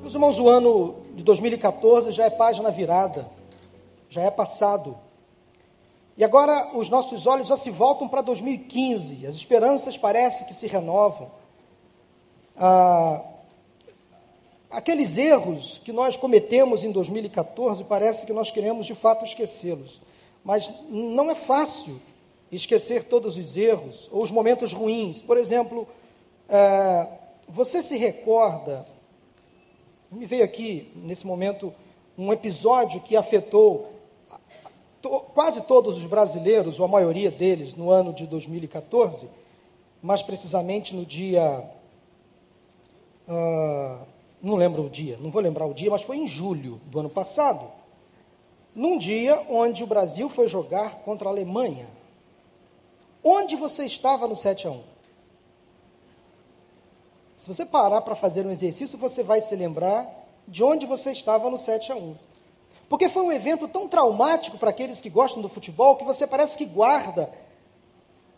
Meus irmãos, o ano de 2014 já é página virada, já é passado. E agora os nossos olhos já se voltam para 2015, as esperanças parecem que se renovam. Ah, aqueles erros que nós cometemos em 2014, parece que nós queremos de fato esquecê-los. Mas não é fácil esquecer todos os erros ou os momentos ruins. Por exemplo, é, você se recorda, me veio aqui nesse momento um episódio que afetou to, quase todos os brasileiros, ou a maioria deles, no ano de 2014, mais precisamente no dia. Uh, não lembro o dia, não vou lembrar o dia, mas foi em julho do ano passado, num dia onde o Brasil foi jogar contra a Alemanha. Onde você estava no 7 a 1? Se você parar para fazer um exercício, você vai se lembrar de onde você estava no 7 a 1. Porque foi um evento tão traumático para aqueles que gostam do futebol que você parece que guarda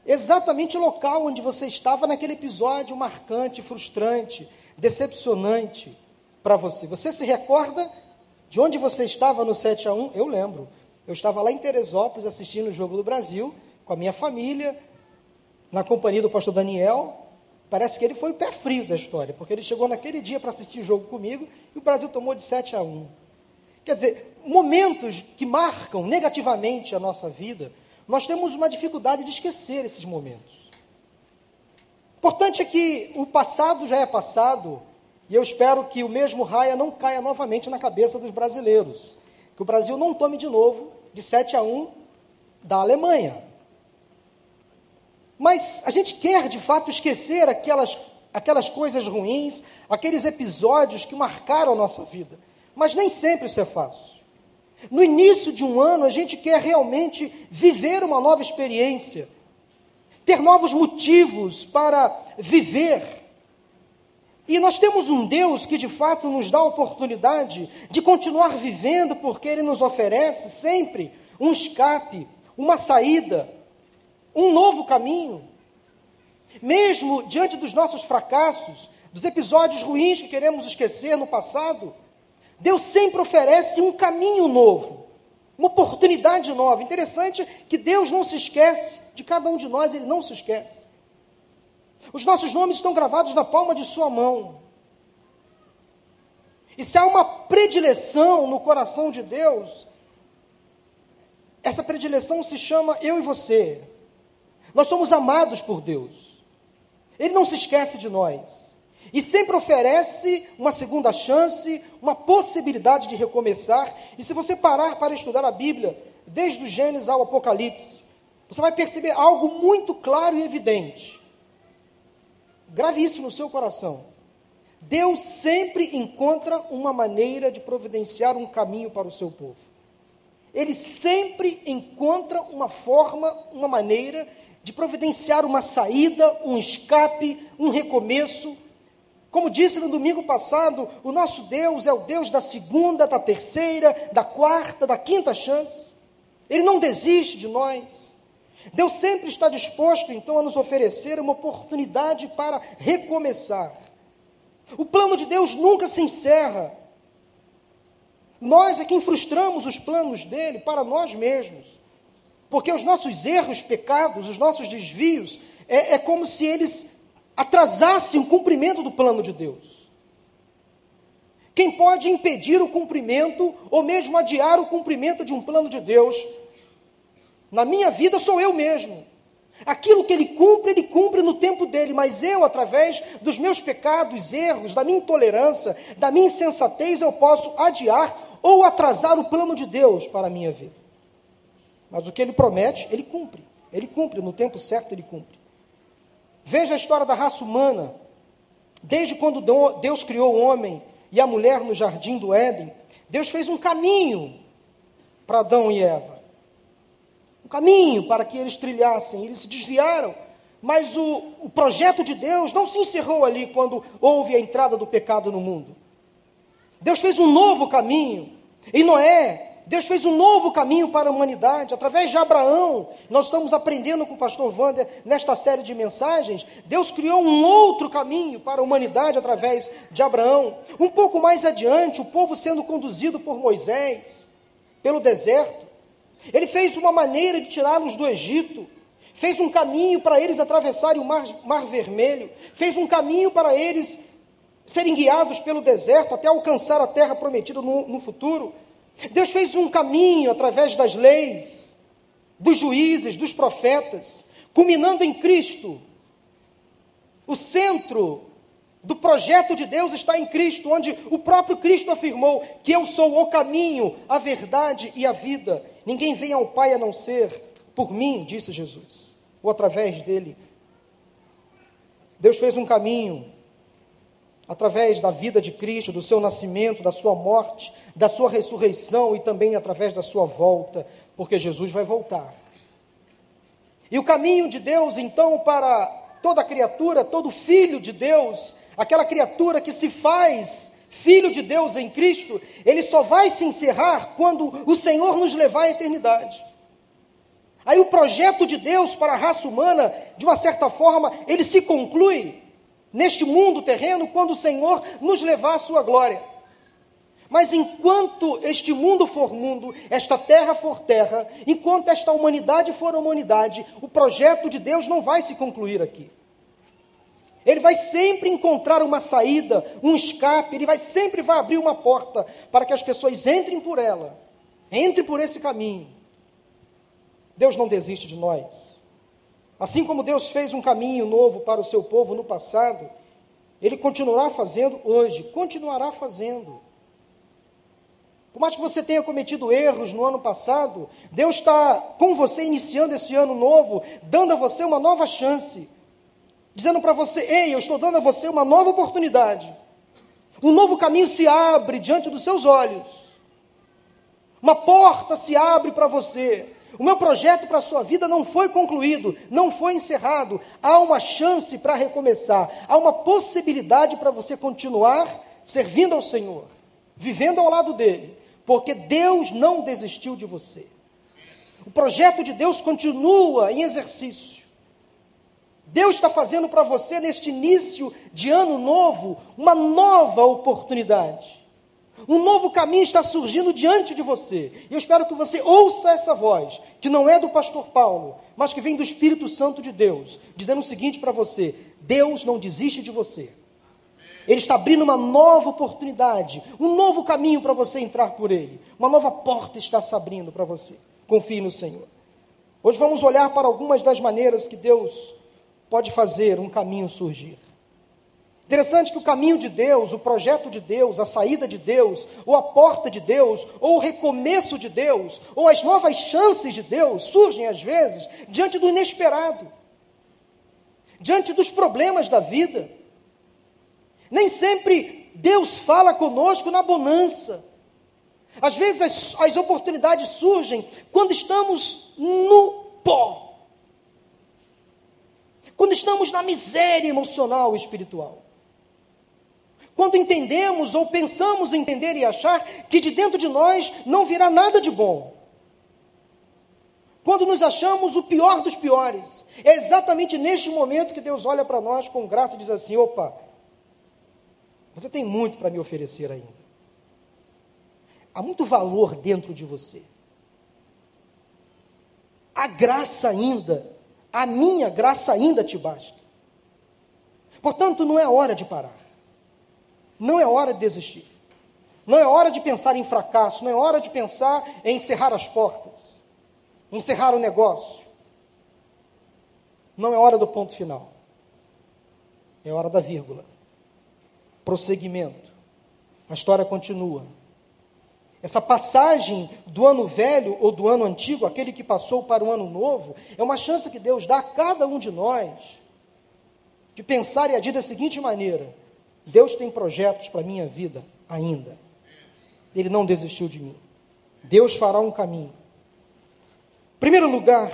exatamente o local onde você estava naquele episódio marcante, frustrante, decepcionante para você. Você se recorda de onde você estava no 7 a 1? Eu lembro. Eu estava lá em Teresópolis assistindo o jogo do Brasil com a minha família, na companhia do pastor Daniel. Parece que ele foi o pé frio da história, porque ele chegou naquele dia para assistir o jogo comigo e o Brasil tomou de 7 a 1. Quer dizer, momentos que marcam negativamente a nossa vida, nós temos uma dificuldade de esquecer esses momentos. Importante é que o passado já é passado, e eu espero que o mesmo raia não caia novamente na cabeça dos brasileiros. Que o Brasil não tome de novo de 7 a 1 da Alemanha. Mas a gente quer de fato esquecer aquelas, aquelas coisas ruins, aqueles episódios que marcaram a nossa vida. Mas nem sempre isso é fácil. No início de um ano, a gente quer realmente viver uma nova experiência ter novos motivos para viver. E nós temos um Deus que de fato nos dá a oportunidade de continuar vivendo, porque Ele nos oferece sempre um escape, uma saída, um novo caminho. Mesmo diante dos nossos fracassos, dos episódios ruins que queremos esquecer no passado, Deus sempre oferece um caminho novo, uma oportunidade nova. Interessante que Deus não se esquece de cada um de nós, ele não se esquece. Os nossos nomes estão gravados na palma de sua mão. E se há uma predileção no coração de Deus, essa predileção se chama eu e você. Nós somos amados por Deus. Ele não se esquece de nós. E sempre oferece uma segunda chance, uma possibilidade de recomeçar. E se você parar para estudar a Bíblia, desde o Gênesis ao Apocalipse, você vai perceber algo muito claro e evidente. Grave isso no seu coração. Deus sempre encontra uma maneira de providenciar um caminho para o seu povo. Ele sempre encontra uma forma, uma maneira de providenciar uma saída, um escape, um recomeço. Como disse no domingo passado, o nosso Deus é o Deus da segunda, da terceira, da quarta, da quinta chance. Ele não desiste de nós. Deus sempre está disposto, então, a nos oferecer uma oportunidade para recomeçar. O plano de Deus nunca se encerra. Nós é quem frustramos os planos dele para nós mesmos. Porque os nossos erros, pecados, os nossos desvios, é, é como se eles atrasassem o cumprimento do plano de Deus. Quem pode impedir o cumprimento, ou mesmo adiar o cumprimento de um plano de Deus, na minha vida sou eu mesmo. Aquilo que ele cumpre, ele cumpre no tempo dele, mas eu, através dos meus pecados, erros, da minha intolerância, da minha insensatez, eu posso adiar ou atrasar o plano de Deus para a minha vida. Mas o que ele promete, ele cumpre. Ele cumpre, no tempo certo ele cumpre. Veja a história da raça humana. Desde quando Deus criou o homem e a mulher no jardim do Éden, Deus fez um caminho para Adão e Eva caminho para que eles trilhassem. Eles se desviaram. Mas o, o projeto de Deus não se encerrou ali quando houve a entrada do pecado no mundo. Deus fez um novo caminho. E Noé, Deus fez um novo caminho para a humanidade, através de Abraão. Nós estamos aprendendo com o pastor Wander nesta série de mensagens. Deus criou um outro caminho para a humanidade através de Abraão. Um pouco mais adiante, o povo sendo conduzido por Moisés pelo deserto. Ele fez uma maneira de tirá-los do Egito. Fez um caminho para eles atravessarem o mar, mar Vermelho. Fez um caminho para eles serem guiados pelo deserto até alcançar a terra prometida no, no futuro. Deus fez um caminho através das leis, dos juízes, dos profetas, culminando em Cristo. O centro do projeto de Deus está em Cristo, onde o próprio Cristo afirmou que eu sou o caminho, a verdade e a vida. Ninguém vem ao Pai a não ser por mim, disse Jesus, ou através dele. Deus fez um caminho através da vida de Cristo, do seu nascimento, da sua morte, da sua ressurreição e também através da sua volta, porque Jesus vai voltar. E o caminho de Deus, então, para toda criatura, todo filho de Deus, aquela criatura que se faz filho de Deus em Cristo, ele só vai se encerrar quando o Senhor nos levar à eternidade. Aí o projeto de Deus para a raça humana, de uma certa forma, ele se conclui neste mundo terreno quando o Senhor nos levar à sua glória. Mas enquanto este mundo for mundo, esta terra for terra, enquanto esta humanidade for humanidade, o projeto de Deus não vai se concluir aqui. Ele vai sempre encontrar uma saída, um escape, ele vai sempre vai abrir uma porta para que as pessoas entrem por ela, entrem por esse caminho. Deus não desiste de nós. Assim como Deus fez um caminho novo para o seu povo no passado, Ele continuará fazendo hoje, continuará fazendo. Por mais que você tenha cometido erros no ano passado, Deus está com você iniciando esse ano novo, dando a você uma nova chance, dizendo para você: Ei, eu estou dando a você uma nova oportunidade. Um novo caminho se abre diante dos seus olhos. Uma porta se abre para você. O meu projeto para a sua vida não foi concluído, não foi encerrado. Há uma chance para recomeçar, há uma possibilidade para você continuar servindo ao Senhor, vivendo ao lado dele, porque Deus não desistiu de você. O projeto de Deus continua em exercício. Deus está fazendo para você, neste início de ano novo, uma nova oportunidade. Um novo caminho está surgindo diante de você. E eu espero que você ouça essa voz, que não é do pastor Paulo, mas que vem do Espírito Santo de Deus, dizendo o seguinte para você: Deus não desiste de você. Ele está abrindo uma nova oportunidade, um novo caminho para você entrar por ele. Uma nova porta está se abrindo para você. Confie no Senhor. Hoje vamos olhar para algumas das maneiras que Deus pode fazer um caminho surgir. Interessante que o caminho de Deus, o projeto de Deus, a saída de Deus, ou a porta de Deus, ou o recomeço de Deus, ou as novas chances de Deus surgem às vezes diante do inesperado, diante dos problemas da vida. Nem sempre Deus fala conosco na bonança. Às vezes as, as oportunidades surgem quando estamos no pó, quando estamos na miséria emocional e espiritual. Quando entendemos ou pensamos entender e achar que de dentro de nós não virá nada de bom. Quando nos achamos o pior dos piores. É exatamente neste momento que Deus olha para nós com graça e diz assim: opa, você tem muito para me oferecer ainda. Há muito valor dentro de você. A graça ainda, a minha graça ainda te basta. Portanto, não é hora de parar. Não é hora de desistir. Não é hora de pensar em fracasso, não é hora de pensar em encerrar as portas, encerrar o negócio. Não é hora do ponto final. É hora da vírgula. Prosseguimento. A história continua. Essa passagem do ano velho ou do ano antigo, aquele que passou para o ano novo, é uma chance que Deus dá a cada um de nós de pensar e agir da seguinte maneira: Deus tem projetos para a minha vida ainda. Ele não desistiu de mim. Deus fará um caminho. Primeiro lugar,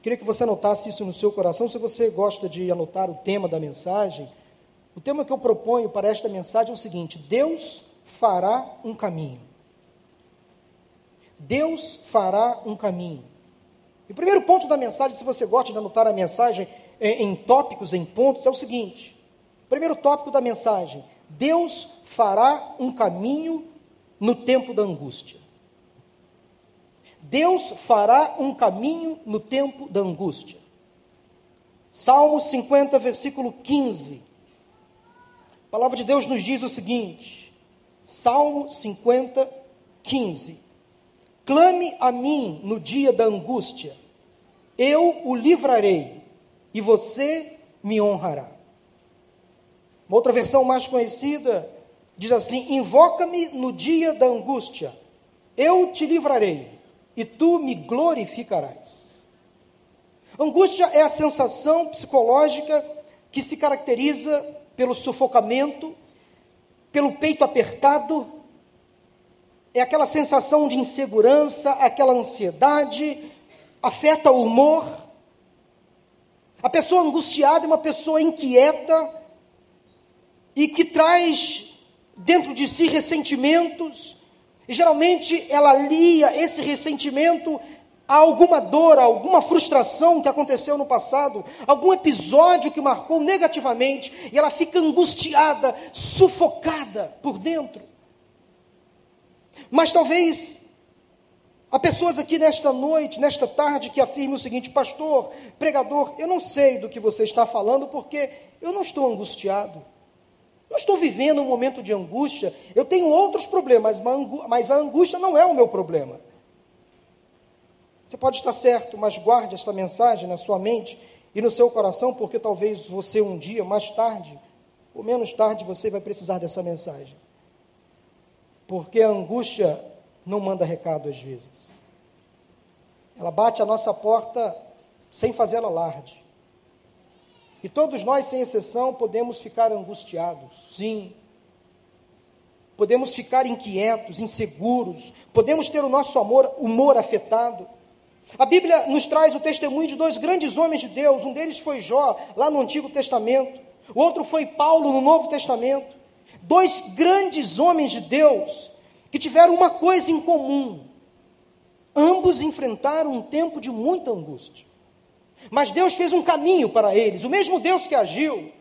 queria que você anotasse isso no seu coração. Se você gosta de anotar o tema da mensagem, o tema que eu proponho para esta mensagem é o seguinte: Deus fará um caminho. Deus fará um caminho. E o primeiro ponto da mensagem, se você gosta de anotar a mensagem em, em tópicos, em pontos, é o seguinte: primeiro tópico da mensagem, Deus fará um caminho no tempo da angústia. Deus fará um caminho no tempo da angústia. Salmo 50, versículo 15. A palavra de Deus nos diz o seguinte: Salmo 50, 15. Clame a mim no dia da angústia, eu o livrarei, e você me honrará. Uma outra versão mais conhecida diz assim: Invoca-me no dia da angústia, eu te livrarei, e tu me glorificarás. Angústia é a sensação psicológica que se caracteriza pelo sufocamento, pelo peito apertado, é aquela sensação de insegurança, aquela ansiedade, afeta o humor. A pessoa angustiada é uma pessoa inquieta e que traz dentro de si ressentimentos, e geralmente ela lia esse ressentimento a alguma dor, a alguma frustração que aconteceu no passado, algum episódio que marcou negativamente, e ela fica angustiada, sufocada por dentro. Mas talvez há pessoas aqui nesta noite, nesta tarde, que afirmem o seguinte: Pastor, pregador, eu não sei do que você está falando porque eu não estou angustiado. Não estou vivendo um momento de angústia. Eu tenho outros problemas, mas a angústia não é o meu problema. Você pode estar certo, mas guarde esta mensagem na sua mente e no seu coração, porque talvez você um dia, mais tarde, ou menos tarde, você vai precisar dessa mensagem. Porque a angústia não manda recado às vezes. Ela bate a nossa porta sem fazer alarde. E todos nós, sem exceção, podemos ficar angustiados, sim. Podemos ficar inquietos, inseguros, podemos ter o nosso amor, humor afetado. A Bíblia nos traz o testemunho de dois grandes homens de Deus. Um deles foi Jó, lá no Antigo Testamento. O outro foi Paulo, no Novo Testamento. Dois grandes homens de Deus que tiveram uma coisa em comum. Ambos enfrentaram um tempo de muita angústia. Mas Deus fez um caminho para eles. O mesmo Deus que agiu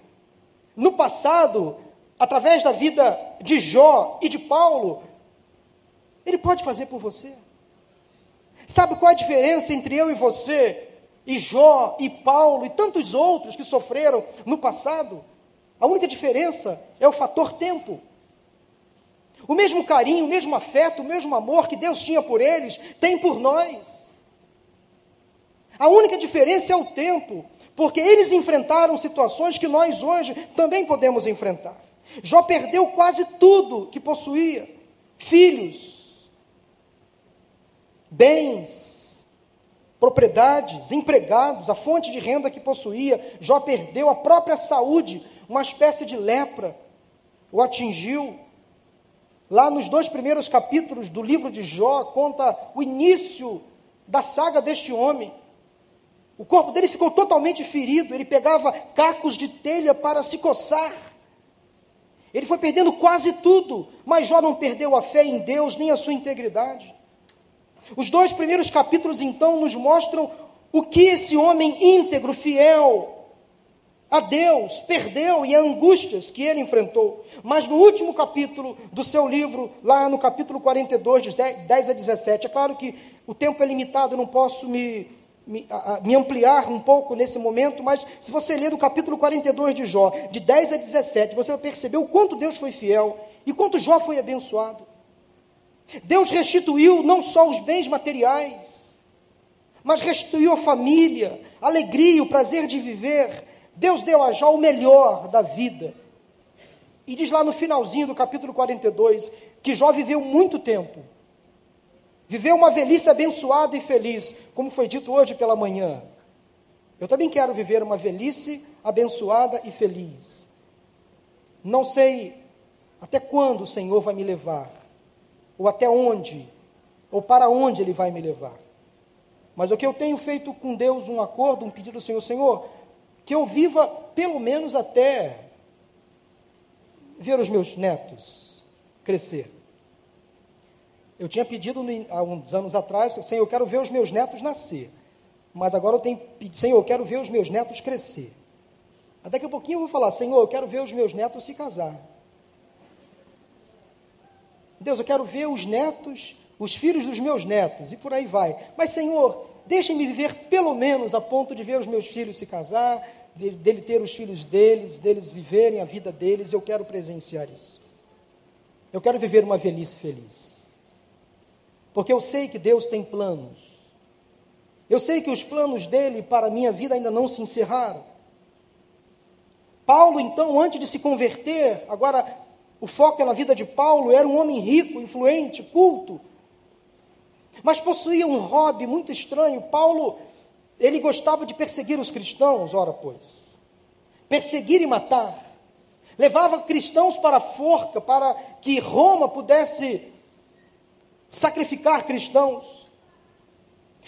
no passado, através da vida de Jó e de Paulo, Ele pode fazer por você. Sabe qual é a diferença entre eu e você, e Jó, e Paulo, e tantos outros que sofreram no passado? A única diferença é o fator tempo. O mesmo carinho, o mesmo afeto, o mesmo amor que Deus tinha por eles, tem por nós. A única diferença é o tempo, porque eles enfrentaram situações que nós hoje também podemos enfrentar. Jó perdeu quase tudo que possuía: filhos, bens, propriedades, empregados, a fonte de renda que possuía. Jó perdeu a própria saúde, uma espécie de lepra o atingiu. Lá nos dois primeiros capítulos do livro de Jó, conta o início da saga deste homem. O corpo dele ficou totalmente ferido, ele pegava cacos de telha para se coçar. Ele foi perdendo quase tudo, mas Jó não perdeu a fé em Deus nem a sua integridade. Os dois primeiros capítulos, então, nos mostram o que esse homem íntegro, fiel, a Deus, perdeu e a angústias que ele enfrentou. Mas no último capítulo do seu livro, lá no capítulo 42, de 10 a 17, é claro que o tempo é limitado, eu não posso me, me, a, me ampliar um pouco nesse momento, mas se você ler do capítulo 42 de Jó, de 10 a 17, você vai perceber o quanto Deus foi fiel e quanto Jó foi abençoado. Deus restituiu não só os bens materiais, mas restituiu a família, a alegria, o prazer de viver, Deus deu a Jó o melhor da vida. E diz lá no finalzinho do capítulo 42 que Jó viveu muito tempo. Viveu uma velhice abençoada e feliz, como foi dito hoje pela manhã. Eu também quero viver uma velhice abençoada e feliz. Não sei até quando o Senhor vai me levar, ou até onde, ou para onde Ele vai me levar. Mas o que eu tenho feito com Deus um acordo, um pedido ao Senhor, Senhor, que eu viva pelo menos até ver os meus netos crescer. Eu tinha pedido há uns anos atrás, Senhor, eu quero ver os meus netos nascer. Mas agora eu tenho pedido, Senhor, eu quero ver os meus netos crescer. Daqui a pouquinho eu vou falar, Senhor, eu quero ver os meus netos se casar. Deus, eu quero ver os netos, os filhos dos meus netos, e por aí vai. Mas, Senhor, deixe-me viver pelo menos a ponto de ver os meus filhos se casar, dele, dele ter os filhos deles, deles viverem a vida deles, eu quero presenciar isso. Eu quero viver uma velhice feliz. Porque eu sei que Deus tem planos. Eu sei que os planos dele para a minha vida ainda não se encerraram. Paulo, então, antes de se converter, agora o foco é na vida de Paulo, era um homem rico, influente, culto, mas possuía um hobby muito estranho. Paulo, ele gostava de perseguir os cristãos, ora pois. Perseguir e matar levava cristãos para a forca, para que Roma pudesse sacrificar cristãos.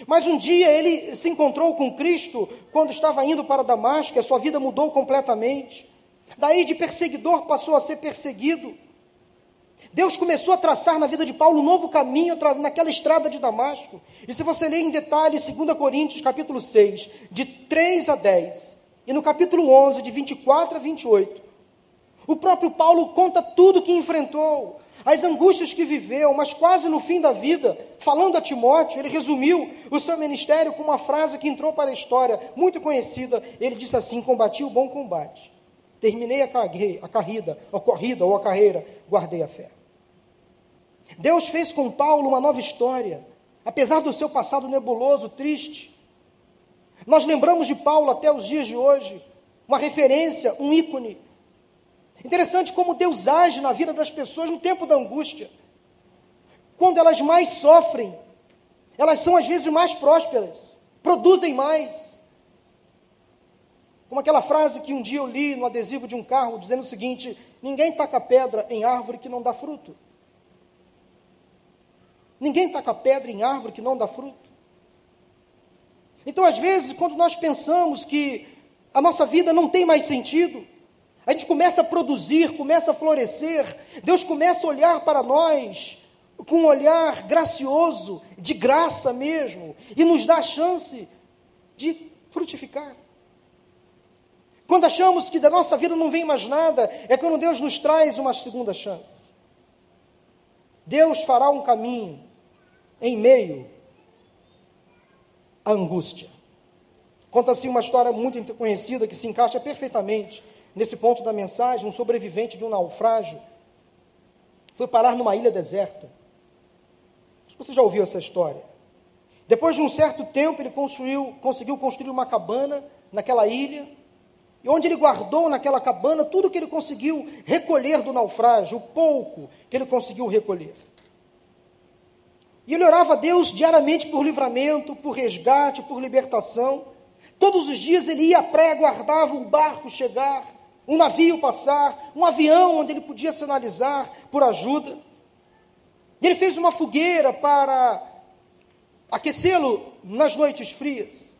Mas um dia ele se encontrou com Cristo quando estava indo para Damasco, a sua vida mudou completamente. Daí de perseguidor passou a ser perseguido. Deus começou a traçar na vida de Paulo um novo caminho naquela estrada de Damasco. E se você ler em detalhe 2 Coríntios capítulo 6, de 3 a 10, e no capítulo 11, de 24 a 28, o próprio Paulo conta tudo que enfrentou, as angústias que viveu, mas quase no fim da vida, falando a Timóteo, ele resumiu o seu ministério com uma frase que entrou para a história, muito conhecida. Ele disse assim: Combati o bom combate, terminei a, carreira, a corrida, a corrida ou a carreira, guardei a fé. Deus fez com Paulo uma nova história, apesar do seu passado nebuloso, triste. Nós lembramos de Paulo até os dias de hoje, uma referência, um ícone Interessante como Deus age na vida das pessoas no tempo da angústia. Quando elas mais sofrem, elas são às vezes mais prósperas, produzem mais. Como aquela frase que um dia eu li no adesivo de um carro, dizendo o seguinte: ninguém taca pedra em árvore que não dá fruto. Ninguém taca pedra em árvore que não dá fruto. Então, às vezes, quando nós pensamos que a nossa vida não tem mais sentido, a gente começa a produzir, começa a florescer, Deus começa a olhar para nós com um olhar gracioso, de graça mesmo, e nos dá a chance de frutificar. Quando achamos que da nossa vida não vem mais nada, é quando Deus nos traz uma segunda chance. Deus fará um caminho em meio à angústia. Conta-se uma história muito conhecida que se encaixa perfeitamente nesse ponto da mensagem, um sobrevivente de um naufrágio foi parar numa ilha deserta. Você já ouviu essa história? Depois de um certo tempo, ele construiu, conseguiu construir uma cabana naquela ilha, e onde ele guardou naquela cabana tudo que ele conseguiu recolher do naufrágio, o pouco que ele conseguiu recolher. E ele orava a Deus diariamente por livramento, por resgate, por libertação. Todos os dias ele ia à praia, aguardava o barco chegar um navio passar, um avião onde ele podia sinalizar por ajuda. E ele fez uma fogueira para aquecê-lo nas noites frias.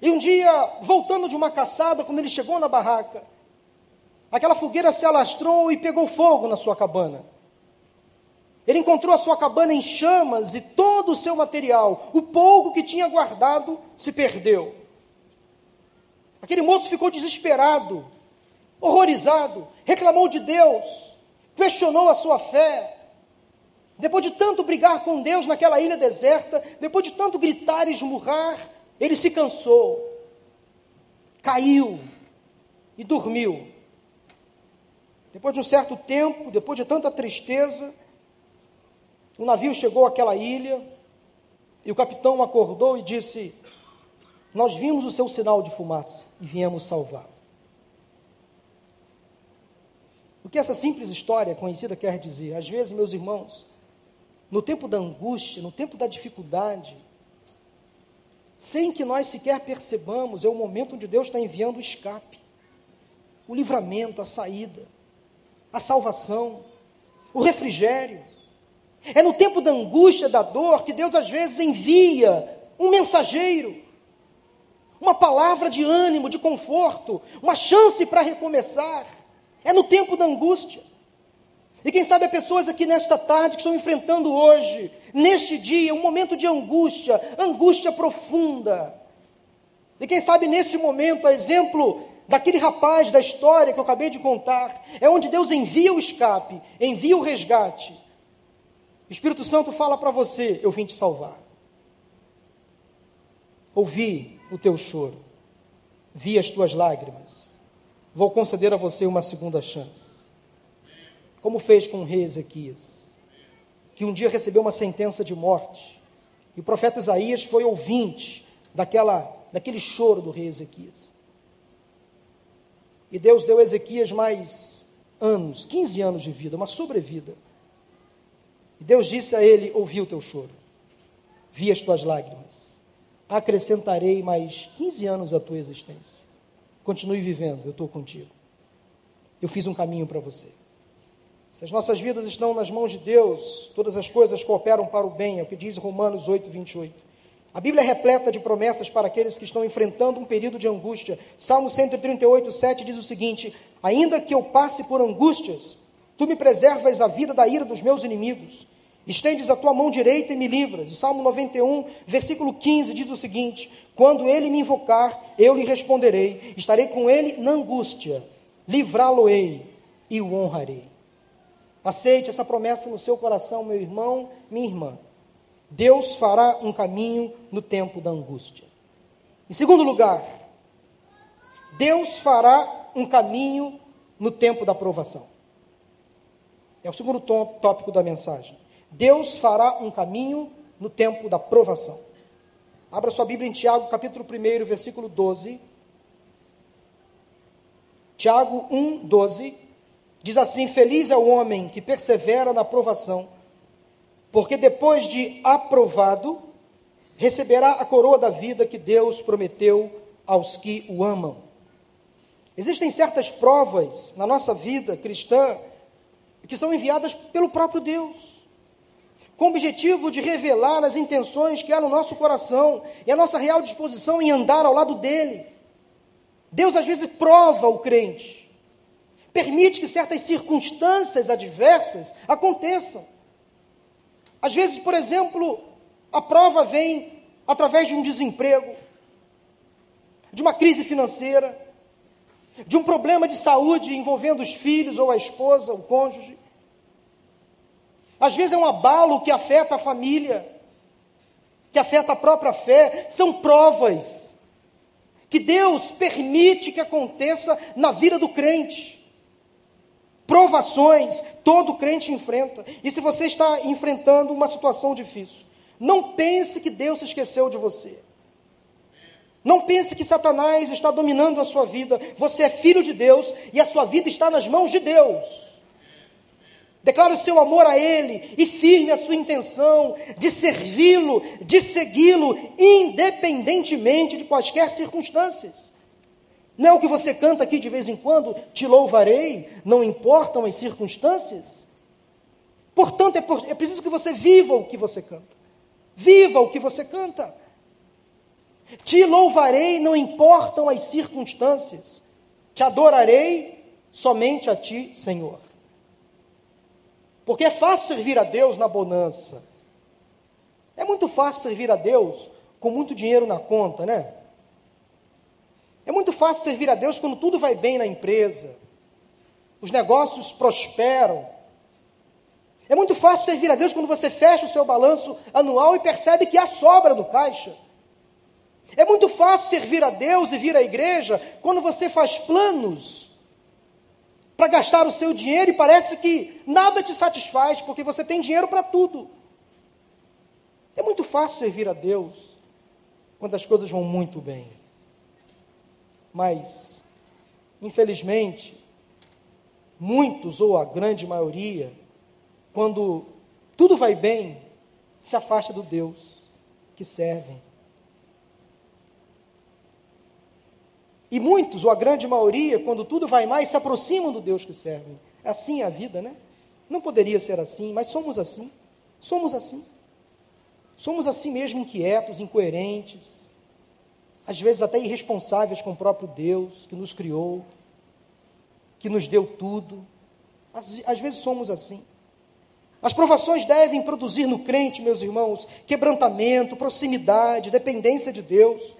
E um dia, voltando de uma caçada, quando ele chegou na barraca, aquela fogueira se alastrou e pegou fogo na sua cabana. Ele encontrou a sua cabana em chamas e todo o seu material, o pouco que tinha guardado, se perdeu. Aquele moço ficou desesperado, horrorizado, reclamou de Deus, questionou a sua fé. Depois de tanto brigar com Deus naquela ilha deserta, depois de tanto gritar e esmurrar, ele se cansou, caiu e dormiu. Depois de um certo tempo, depois de tanta tristeza, o navio chegou àquela ilha e o capitão acordou e disse: Nós vimos o seu sinal de fumaça e viemos salvá-lo. O que essa simples história conhecida quer dizer? Às vezes, meus irmãos, no tempo da angústia, no tempo da dificuldade, sem que nós sequer percebamos, é o momento onde Deus está enviando o escape, o livramento, a saída, a salvação, o refrigério. É no tempo da angústia, da dor, que Deus às vezes envia um mensageiro, uma palavra de ânimo, de conforto, uma chance para recomeçar. É no tempo da angústia. E quem sabe há pessoas aqui nesta tarde que estão enfrentando hoje, neste dia, um momento de angústia, angústia profunda. E quem sabe nesse momento, a exemplo daquele rapaz da história que eu acabei de contar, é onde Deus envia o escape, envia o resgate. O Espírito Santo fala para você: Eu vim te salvar. Ouvi o teu choro, vi as tuas lágrimas. Vou conceder a você uma segunda chance. Como fez com o rei Ezequias, que um dia recebeu uma sentença de morte. E o profeta Isaías foi ouvinte daquela, daquele choro do rei Ezequias. E Deus deu a Ezequias mais anos, 15 anos de vida, uma sobrevida. E Deus disse a ele: Ouvi o teu choro, vi as tuas lágrimas, acrescentarei mais 15 anos à tua existência. Continue vivendo, eu estou contigo. Eu fiz um caminho para você. Se as nossas vidas estão nas mãos de Deus, todas as coisas cooperam para o bem, é o que diz Romanos 8, 28. A Bíblia é repleta de promessas para aqueles que estão enfrentando um período de angústia. Salmo 138, 7 diz o seguinte: Ainda que eu passe por angústias, tu me preservas a vida da ira dos meus inimigos. Estendes a tua mão direita e me livras. O Salmo 91, versículo 15 diz o seguinte: Quando ele me invocar, eu lhe responderei. Estarei com ele na angústia, livrá-lo-ei e o honrarei. Aceite essa promessa no seu coração, meu irmão, minha irmã. Deus fará um caminho no tempo da angústia. Em segundo lugar, Deus fará um caminho no tempo da provação. É o segundo tópico da mensagem. Deus fará um caminho no tempo da provação. Abra sua Bíblia em Tiago, capítulo 1, versículo 12. Tiago 1, 12. Diz assim: Feliz é o homem que persevera na provação porque depois de aprovado, receberá a coroa da vida que Deus prometeu aos que o amam. Existem certas provas na nossa vida cristã que são enviadas pelo próprio Deus, com o objetivo de revelar as intenções que há no nosso coração e a nossa real disposição em andar ao lado dele. Deus às vezes prova o crente, permite que certas circunstâncias adversas aconteçam. Às vezes, por exemplo, a prova vem através de um desemprego, de uma crise financeira, de um problema de saúde envolvendo os filhos ou a esposa, o cônjuge. Às vezes é um abalo que afeta a família, que afeta a própria fé, são provas que Deus permite que aconteça na vida do crente. Provações, todo crente enfrenta. E se você está enfrentando uma situação difícil, não pense que Deus se esqueceu de você. Não pense que Satanás está dominando a sua vida. Você é filho de Deus e a sua vida está nas mãos de Deus. Declare o seu amor a Ele e firme a sua intenção de servi-lo, de segui-lo, independentemente de quaisquer circunstâncias. Não é o que você canta aqui de vez em quando, te louvarei, não importam as circunstâncias? Portanto, é, por, é preciso que você viva o que você canta. Viva o que você canta. Te louvarei, não importam as circunstâncias. Te adorarei somente a ti, Senhor. Porque é fácil servir a Deus na bonança. É muito fácil servir a Deus com muito dinheiro na conta, né? É muito fácil servir a Deus quando tudo vai bem na empresa, os negócios prosperam. É muito fácil servir a Deus quando você fecha o seu balanço anual e percebe que há sobra no caixa. É muito fácil servir a Deus e vir à igreja quando você faz planos para gastar o seu dinheiro e parece que nada te satisfaz porque você tem dinheiro para tudo. É muito fácil servir a Deus quando as coisas vão muito bem. Mas, infelizmente, muitos, ou a grande maioria, quando tudo vai bem, se afasta do Deus que servem. E muitos, ou a grande maioria, quando tudo vai mais, se aproximam do Deus que servem. Assim é a vida, né? Não poderia ser assim, mas somos assim. Somos assim. Somos assim mesmo inquietos, incoerentes às vezes até irresponsáveis com o próprio Deus, que nos criou, que nos deu tudo. Às, às vezes somos assim. As provações devem produzir no crente, meus irmãos, quebrantamento, proximidade, dependência de Deus.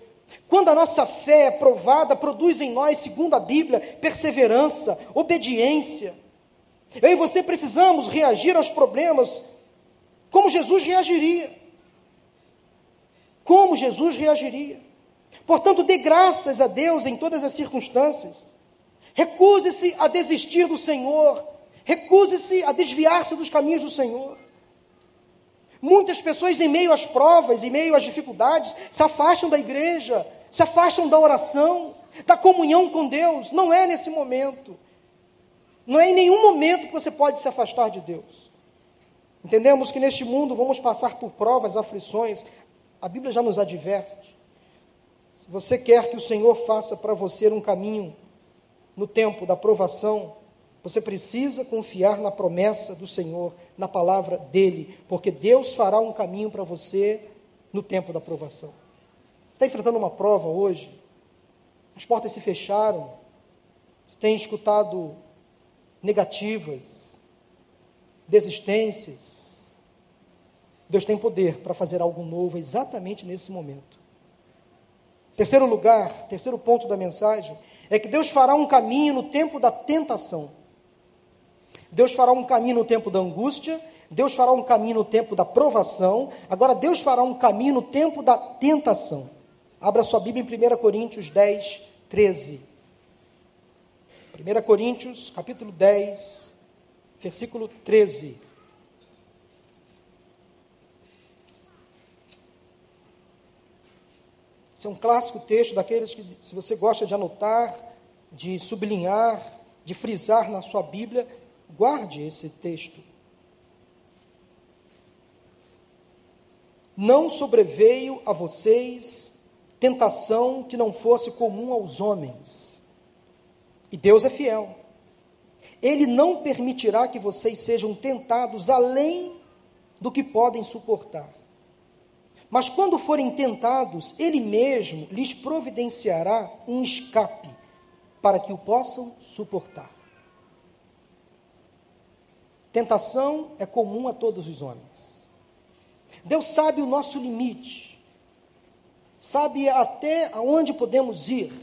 Quando a nossa fé é provada, produz em nós, segundo a Bíblia, perseverança, obediência. Eu e você precisamos reagir aos problemas como Jesus reagiria. Como Jesus reagiria. Portanto, dê graças a Deus em todas as circunstâncias. Recuse-se a desistir do Senhor. Recuse-se a desviar-se dos caminhos do Senhor. Muitas pessoas, em meio às provas, em meio às dificuldades, se afastam da igreja, se afastam da oração, da comunhão com Deus. Não é nesse momento. Não é em nenhum momento que você pode se afastar de Deus. Entendemos que neste mundo vamos passar por provas, aflições. A Bíblia já nos adverte. Se você quer que o Senhor faça para você um caminho no tempo da provação, você precisa confiar na promessa do Senhor, na palavra dele, porque Deus fará um caminho para você no tempo da provação. Você está enfrentando uma prova hoje, as portas se fecharam, você tem escutado negativas, desistências. Deus tem poder para fazer algo novo exatamente nesse momento. Terceiro lugar, terceiro ponto da mensagem, é que Deus fará um caminho no tempo da tentação. Deus fará um caminho no tempo da angústia, Deus fará um caminho no tempo da provação, agora Deus fará um caminho no tempo da tentação. Abra sua Bíblia em 1 Coríntios 10, 13. 1 Coríntios, capítulo 10, versículo 13. Esse é um clássico texto daqueles que, se você gosta de anotar, de sublinhar, de frisar na sua Bíblia, guarde esse texto. Não sobreveio a vocês tentação que não fosse comum aos homens. E Deus é fiel. Ele não permitirá que vocês sejam tentados além do que podem suportar. Mas quando forem tentados, Ele mesmo lhes providenciará um escape para que o possam suportar. Tentação é comum a todos os homens. Deus sabe o nosso limite, sabe até aonde podemos ir.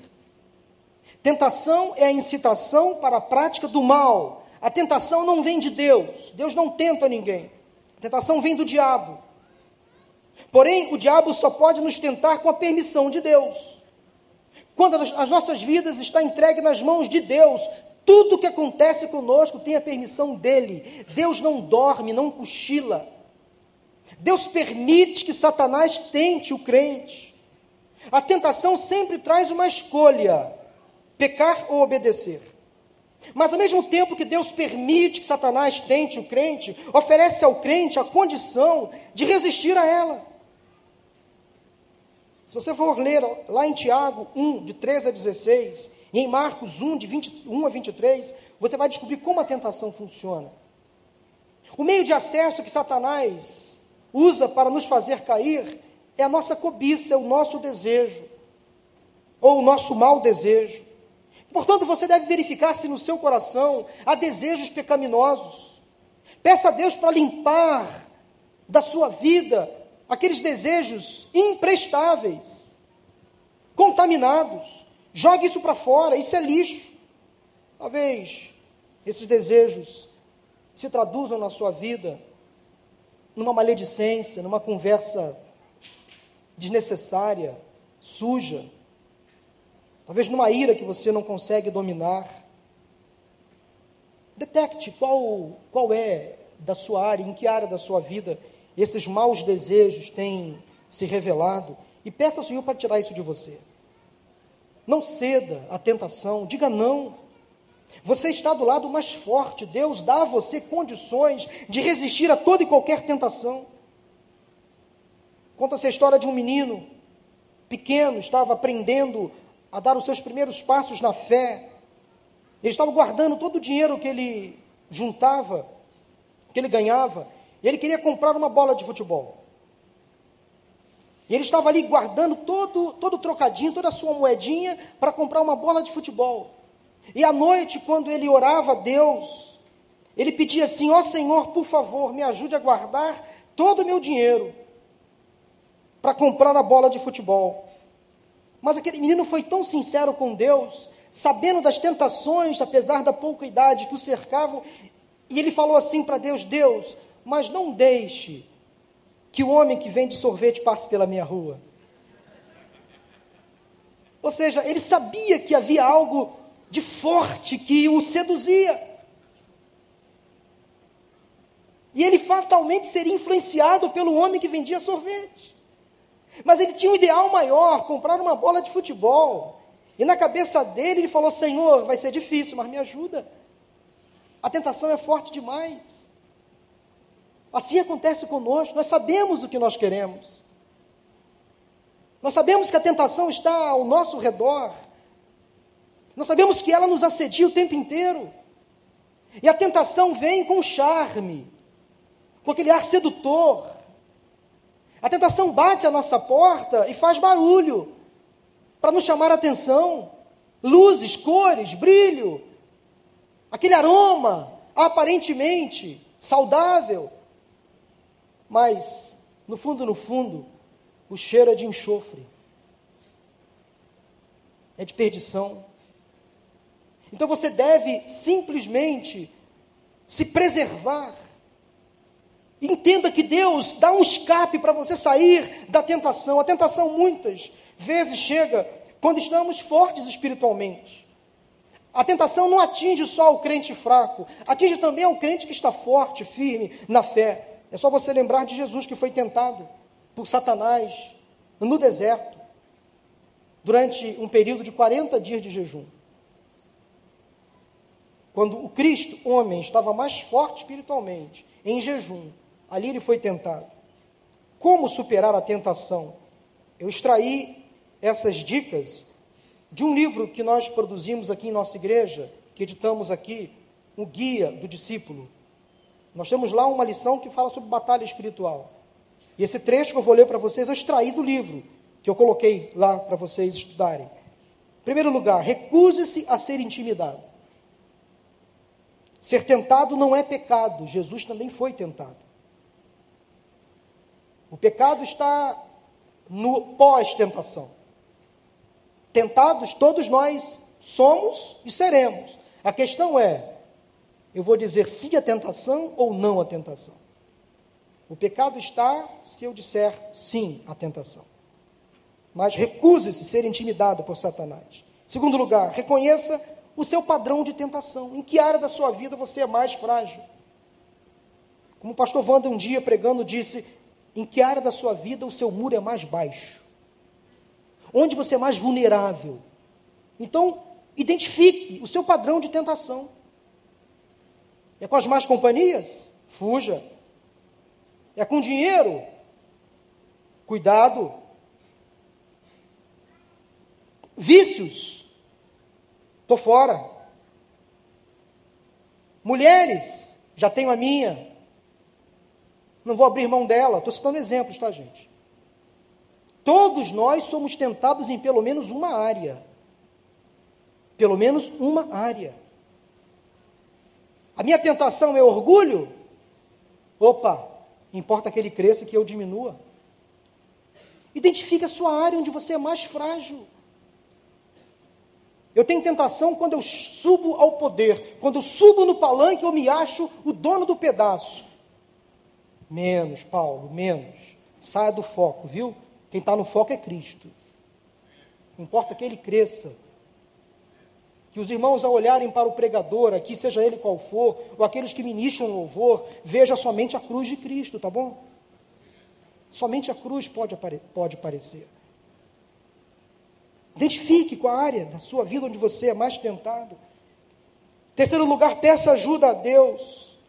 Tentação é a incitação para a prática do mal. A tentação não vem de Deus. Deus não tenta ninguém. A tentação vem do diabo. Porém, o diabo só pode nos tentar com a permissão de Deus. Quando as nossas vidas estão entregues nas mãos de Deus, tudo que acontece conosco tem a permissão dele. Deus não dorme, não cochila. Deus permite que Satanás tente o crente. A tentação sempre traz uma escolha: pecar ou obedecer. Mas ao mesmo tempo que Deus permite que Satanás tente o crente, oferece ao crente a condição de resistir a ela. Se você for ler lá em Tiago 1, de 13 a 16, e em Marcos 1, de 21 a 23, você vai descobrir como a tentação funciona. O meio de acesso que Satanás usa para nos fazer cair é a nossa cobiça, é o nosso desejo, ou o nosso mau desejo. Portanto, você deve verificar se no seu coração há desejos pecaminosos. Peça a Deus para limpar da sua vida aqueles desejos imprestáveis, contaminados. Jogue isso para fora, isso é lixo. Talvez esses desejos se traduzam na sua vida numa maledicência, numa conversa desnecessária, suja, talvez numa ira que você não consegue dominar. Detecte qual, qual é da sua área, em que área da sua vida esses maus desejos têm se revelado e peça ao Senhor para tirar isso de você. Não ceda à tentação, diga não. Você está do lado mais forte, Deus dá a você condições de resistir a toda e qualquer tentação. Conta-se a história de um menino pequeno, estava aprendendo a dar os seus primeiros passos na fé. Ele estava guardando todo o dinheiro que ele juntava, que ele ganhava, e ele queria comprar uma bola de futebol. E ele estava ali guardando todo, todo o trocadinho, toda a sua moedinha para comprar uma bola de futebol. E à noite, quando ele orava a Deus, Ele pedia assim: Ó oh, Senhor, por favor, me ajude a guardar todo o meu dinheiro para comprar a bola de futebol. Mas aquele menino foi tão sincero com Deus, sabendo das tentações, apesar da pouca idade que o cercavam, e ele falou assim para Deus: Deus, mas não deixe que o homem que vende sorvete passe pela minha rua. Ou seja, ele sabia que havia algo de forte que o seduzia. E ele fatalmente seria influenciado pelo homem que vendia sorvete. Mas ele tinha um ideal maior, comprar uma bola de futebol. E na cabeça dele ele falou: Senhor, vai ser difícil, mas me ajuda. A tentação é forte demais. Assim acontece conosco, nós sabemos o que nós queremos. Nós sabemos que a tentação está ao nosso redor. Nós sabemos que ela nos assedia o tempo inteiro. E a tentação vem com charme, com aquele ar sedutor. A tentação bate à nossa porta e faz barulho para nos chamar a atenção. Luzes, cores, brilho, aquele aroma aparentemente saudável, mas no fundo, no fundo, o cheiro é de enxofre, é de perdição. Então você deve simplesmente se preservar Entenda que Deus dá um escape para você sair da tentação. A tentação muitas vezes chega quando estamos fortes espiritualmente. A tentação não atinge só o crente fraco, atinge também o crente que está forte, firme na fé. É só você lembrar de Jesus que foi tentado por Satanás no deserto, durante um período de 40 dias de jejum. Quando o Cristo, homem, estava mais forte espiritualmente, em jejum, Ali ele foi tentado. Como superar a tentação? Eu extraí essas dicas de um livro que nós produzimos aqui em nossa igreja, que editamos aqui, o Guia do Discípulo. Nós temos lá uma lição que fala sobre batalha espiritual. E esse trecho que eu vou ler para vocês eu extraí do livro, que eu coloquei lá para vocês estudarem. Em primeiro lugar, recuse-se a ser intimidado. Ser tentado não é pecado, Jesus também foi tentado. O pecado está no pós-tentação. Tentados, todos nós somos e seremos. A questão é: eu vou dizer sim à tentação ou não à tentação? O pecado está se eu disser sim à tentação. Mas recuse-se ser intimidado por Satanás. Segundo lugar, reconheça o seu padrão de tentação. Em que área da sua vida você é mais frágil? Como o pastor Wanda um dia pregando disse: em que área da sua vida o seu muro é mais baixo? Onde você é mais vulnerável? Então, identifique o seu padrão de tentação. É com as más companhias? Fuja. É com dinheiro? Cuidado. Vícios? Estou fora. Mulheres? Já tenho a minha. Não vou abrir mão dela. Estou citando exemplos, tá, gente? Todos nós somos tentados em pelo menos uma área. Pelo menos uma área. A minha tentação é orgulho? Opa, importa que ele cresça, que eu diminua. Identifique a sua área onde você é mais frágil. Eu tenho tentação quando eu subo ao poder, quando eu subo no palanque, eu me acho o dono do pedaço. Menos, Paulo, menos. Saia do foco, viu? Quem está no foco é Cristo. Importa que ele cresça. Que os irmãos, ao olharem para o pregador, aqui, seja ele qual for, ou aqueles que ministram louvor, veja somente a cruz de Cristo, tá bom? Somente a cruz pode, apare pode aparecer. Identifique com a área da sua vida onde você é mais tentado. Terceiro lugar, peça ajuda a Deus.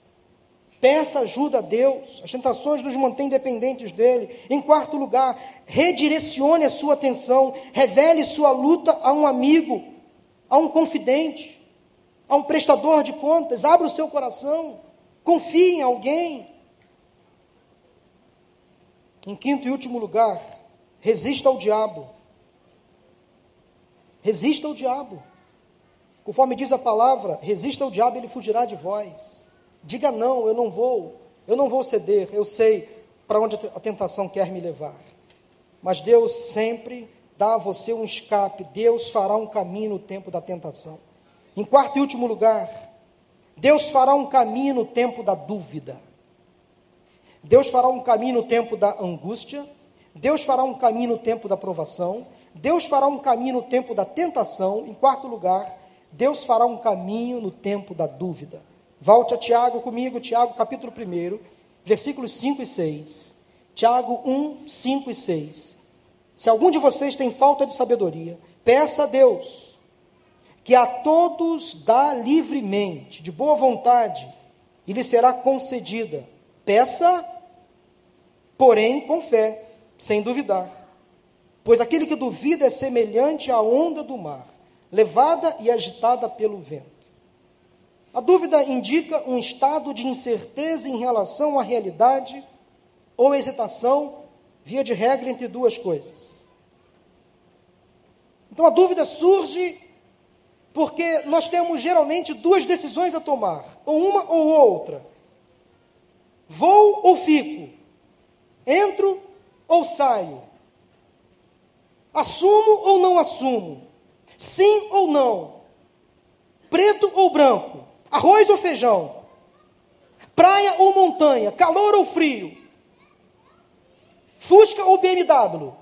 Peça ajuda a Deus. As tentações nos mantêm dependentes dele. Em quarto lugar, redirecione a sua atenção. Revele sua luta a um amigo, a um confidente, a um prestador de contas. Abra o seu coração. Confie em alguém. Em quinto e último lugar, resista ao diabo. Resista ao diabo. Conforme diz a palavra, resista ao diabo, ele fugirá de vós. Diga não, eu não vou, eu não vou ceder, eu sei para onde a tentação quer me levar. Mas Deus sempre dá a você um escape, Deus fará um caminho no tempo da tentação. Em quarto e último lugar, Deus fará um caminho no tempo da dúvida. Deus fará um caminho no tempo da angústia, Deus fará um caminho no tempo da provação, Deus fará um caminho no tempo da tentação. Em quarto lugar, Deus fará um caminho no tempo da dúvida. Volte a Tiago comigo, Tiago capítulo 1, versículos 5 e 6. Tiago 1, 5 e 6. Se algum de vocês tem falta de sabedoria, peça a Deus, que a todos dá livremente, de boa vontade, e lhe será concedida. Peça, porém, com fé, sem duvidar. Pois aquele que duvida é semelhante à onda do mar, levada e agitada pelo vento. A dúvida indica um estado de incerteza em relação à realidade ou hesitação, via de regra, entre duas coisas. Então a dúvida surge porque nós temos geralmente duas decisões a tomar, ou uma ou outra. Vou ou fico? Entro ou saio? Assumo ou não assumo? Sim ou não? Preto ou branco? Arroz ou feijão? Praia ou montanha? Calor ou frio? Fusca ou BMW?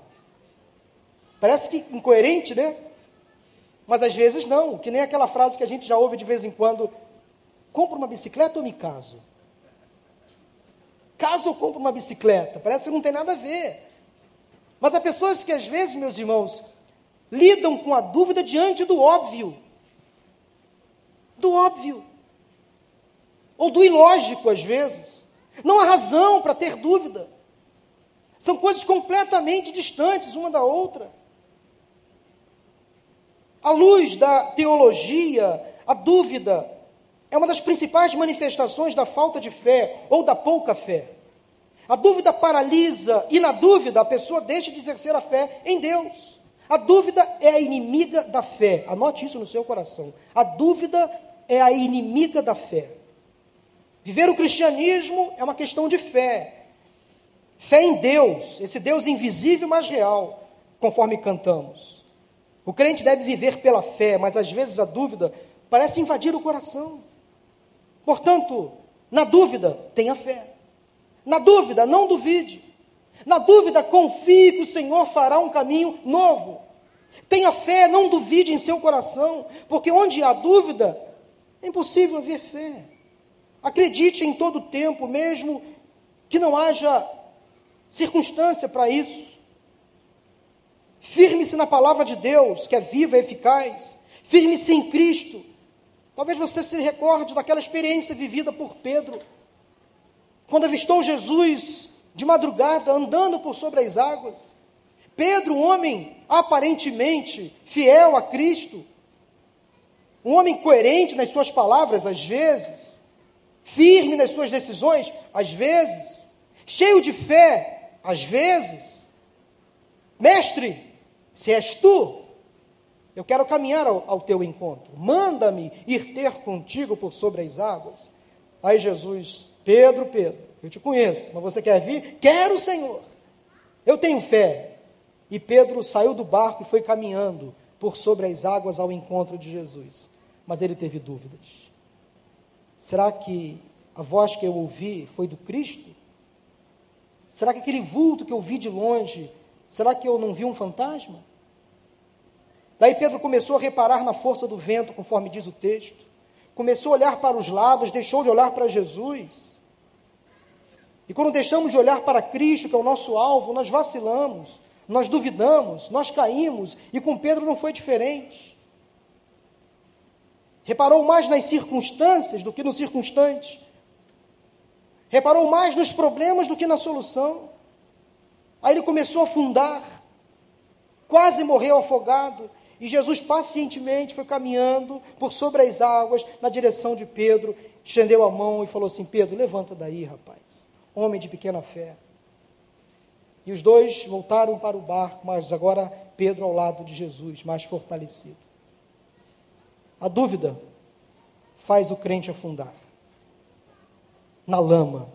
Parece que incoerente, né? Mas às vezes não, que nem aquela frase que a gente já ouve de vez em quando: compro uma bicicleta ou me caso? Caso ou compro uma bicicleta? Parece que não tem nada a ver. Mas há pessoas que às vezes, meus irmãos, lidam com a dúvida diante do óbvio. Do óbvio ou do ilógico às vezes. Não há razão para ter dúvida. São coisas completamente distantes uma da outra. À luz da teologia, a dúvida é uma das principais manifestações da falta de fé ou da pouca fé. A dúvida paralisa e, na dúvida, a pessoa deixa de exercer a fé em Deus. A dúvida é a inimiga da fé. Anote isso no seu coração. A dúvida é a inimiga da fé. Viver o cristianismo é uma questão de fé. Fé em Deus, esse Deus invisível, mas real, conforme cantamos. O crente deve viver pela fé, mas às vezes a dúvida parece invadir o coração. Portanto, na dúvida, tenha fé. Na dúvida, não duvide. Na dúvida, confie que o Senhor fará um caminho novo. Tenha fé, não duvide em seu coração, porque onde há dúvida, é impossível haver fé. Acredite em todo tempo, mesmo que não haja circunstância para isso. Firme-se na palavra de Deus, que é viva e eficaz. Firme-se em Cristo. Talvez você se recorde daquela experiência vivida por Pedro, quando avistou Jesus de madrugada andando por sobre as águas. Pedro, um homem aparentemente fiel a Cristo, um homem coerente nas suas palavras, às vezes, firme nas suas decisões, às vezes, cheio de fé, às vezes. Mestre, se és tu, eu quero caminhar ao, ao teu encontro, manda-me ir ter contigo por sobre as águas. Aí Jesus, Pedro, Pedro, eu te conheço, mas você quer vir? Quero, Senhor. Eu tenho fé. E Pedro saiu do barco e foi caminhando por sobre as águas ao encontro de Jesus. Mas ele teve dúvidas. Será que a voz que eu ouvi foi do Cristo? Será que aquele vulto que eu vi de longe, será que eu não vi um fantasma? Daí Pedro começou a reparar na força do vento, conforme diz o texto. Começou a olhar para os lados, deixou de olhar para Jesus. E quando deixamos de olhar para Cristo, que é o nosso alvo, nós vacilamos, nós duvidamos, nós caímos, e com Pedro não foi diferente. Reparou mais nas circunstâncias do que no circunstante. Reparou mais nos problemas do que na solução. Aí ele começou a afundar, quase morreu afogado, e Jesus pacientemente foi caminhando por sobre as águas na direção de Pedro, estendeu a mão e falou assim: Pedro, levanta daí, rapaz, homem de pequena fé. E os dois voltaram para o barco, mas agora Pedro ao lado de Jesus, mais fortalecido. A dúvida faz o crente afundar. Na lama.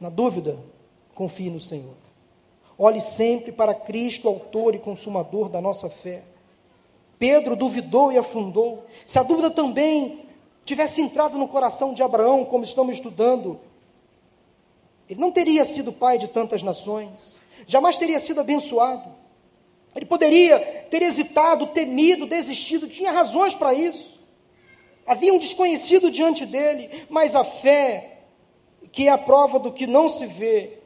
Na dúvida, confie no Senhor. Olhe sempre para Cristo, autor e consumador da nossa fé. Pedro duvidou e afundou. Se a dúvida também tivesse entrado no coração de Abraão, como estamos estudando, ele não teria sido pai de tantas nações, jamais teria sido abençoado. Ele poderia ter hesitado, temido, desistido, tinha razões para isso. Havia um desconhecido diante dele, mas a fé, que é a prova do que não se vê,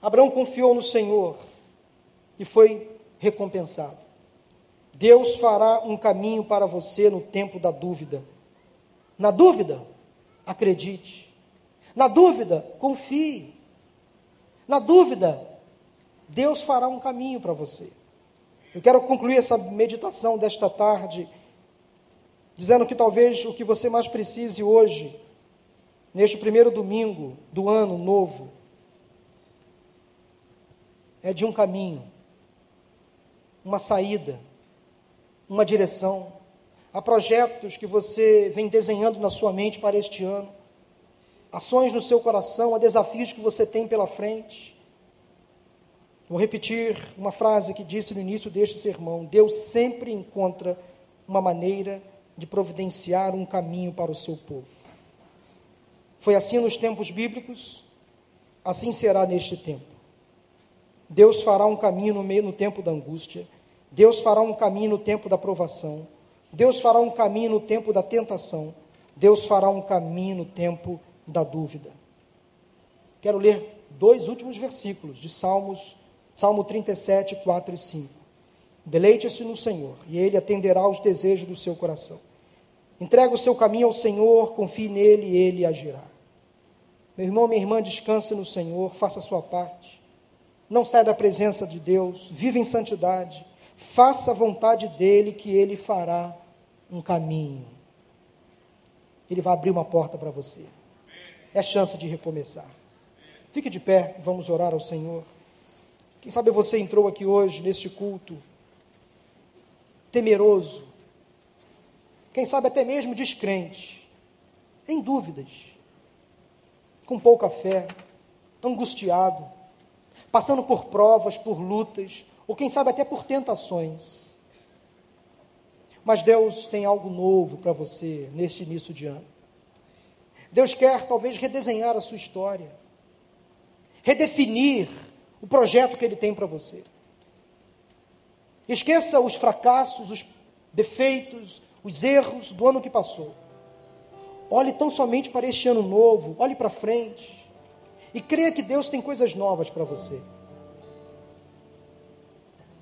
Abraão confiou no Senhor e foi recompensado. Deus fará um caminho para você no tempo da dúvida. Na dúvida, acredite. Na dúvida, confie. Na dúvida, Deus fará um caminho para você. Eu quero concluir essa meditação desta tarde dizendo que talvez o que você mais precise hoje, neste primeiro domingo do ano novo, é de um caminho, uma saída, uma direção. Há projetos que você vem desenhando na sua mente para este ano, ações no seu coração, há desafios que você tem pela frente. Vou repetir uma frase que disse no início deste sermão: Deus sempre encontra uma maneira de providenciar um caminho para o seu povo. Foi assim nos tempos bíblicos, assim será neste tempo. Deus fará um caminho no meio no tempo da angústia, Deus fará um caminho no tempo da provação, Deus fará um caminho no tempo da tentação, Deus fará um caminho no tempo da dúvida. Quero ler dois últimos versículos de Salmos Salmo 37, 4 e 5. Deleite-se no Senhor, e Ele atenderá aos desejos do seu coração. Entrega o seu caminho ao Senhor, confie nele e Ele agirá. Meu irmão, minha irmã, descanse no Senhor, faça a sua parte. Não saia da presença de Deus, viva em santidade. Faça a vontade dEle, que Ele fará um caminho. Ele vai abrir uma porta para você. É chance de recomeçar. Fique de pé, vamos orar ao Senhor. Quem sabe você entrou aqui hoje, neste culto, temeroso, quem sabe até mesmo descrente, em dúvidas, com pouca fé, angustiado, passando por provas, por lutas, ou quem sabe até por tentações. Mas Deus tem algo novo para você neste início de ano. Deus quer talvez redesenhar a sua história, redefinir o projeto que Ele tem para você. Esqueça os fracassos, os defeitos, os erros do ano que passou. Olhe tão somente para este ano novo, olhe para frente e creia que Deus tem coisas novas para você.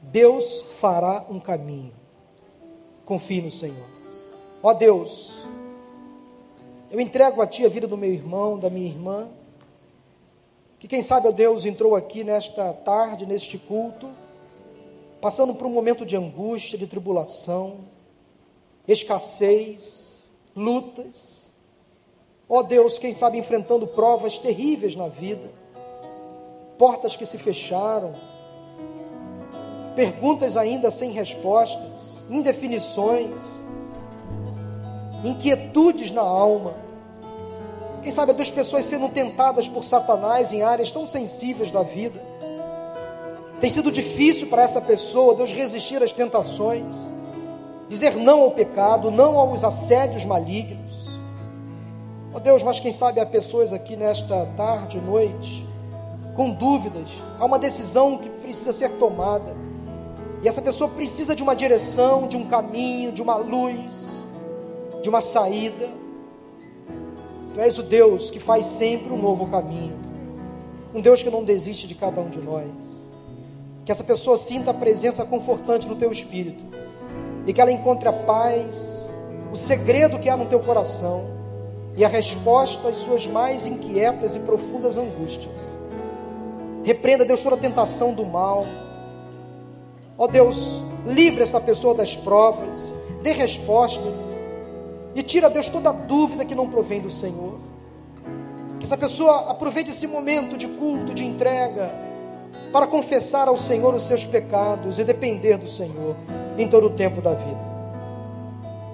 Deus fará um caminho. Confie no Senhor. Ó Deus, eu entrego a Ti a vida do meu irmão, da minha irmã que quem sabe, ó Deus, entrou aqui nesta tarde, neste culto, passando por um momento de angústia, de tribulação, escassez, lutas. Ó Deus, quem sabe enfrentando provas terríveis na vida, portas que se fecharam, perguntas ainda sem respostas, indefinições, inquietudes na alma. Quem sabe duas pessoas sendo tentadas por Satanás em áreas tão sensíveis da vida. Tem sido difícil para essa pessoa, Deus, resistir às tentações, dizer não ao pecado, não aos assédios malignos. Ó oh Deus, mas quem sabe há pessoas aqui nesta tarde, noite, com dúvidas, há uma decisão que precisa ser tomada. E essa pessoa precisa de uma direção, de um caminho, de uma luz, de uma saída. Tu és o Deus que faz sempre um novo caminho. Um Deus que não desiste de cada um de nós. Que essa pessoa sinta a presença confortante do teu espírito. E que ela encontre a paz, o segredo que há no teu coração e a resposta às suas mais inquietas e profundas angústias. Repreenda, Deus, toda a tentação do mal. Ó Deus, livre essa pessoa das provas, dê respostas e tira, Deus, toda dúvida que não provém do Senhor. Que essa pessoa aproveite esse momento de culto, de entrega, para confessar ao Senhor os seus pecados e depender do Senhor em todo o tempo da vida.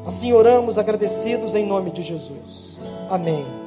Assim oramos agradecidos em nome de Jesus. Amém.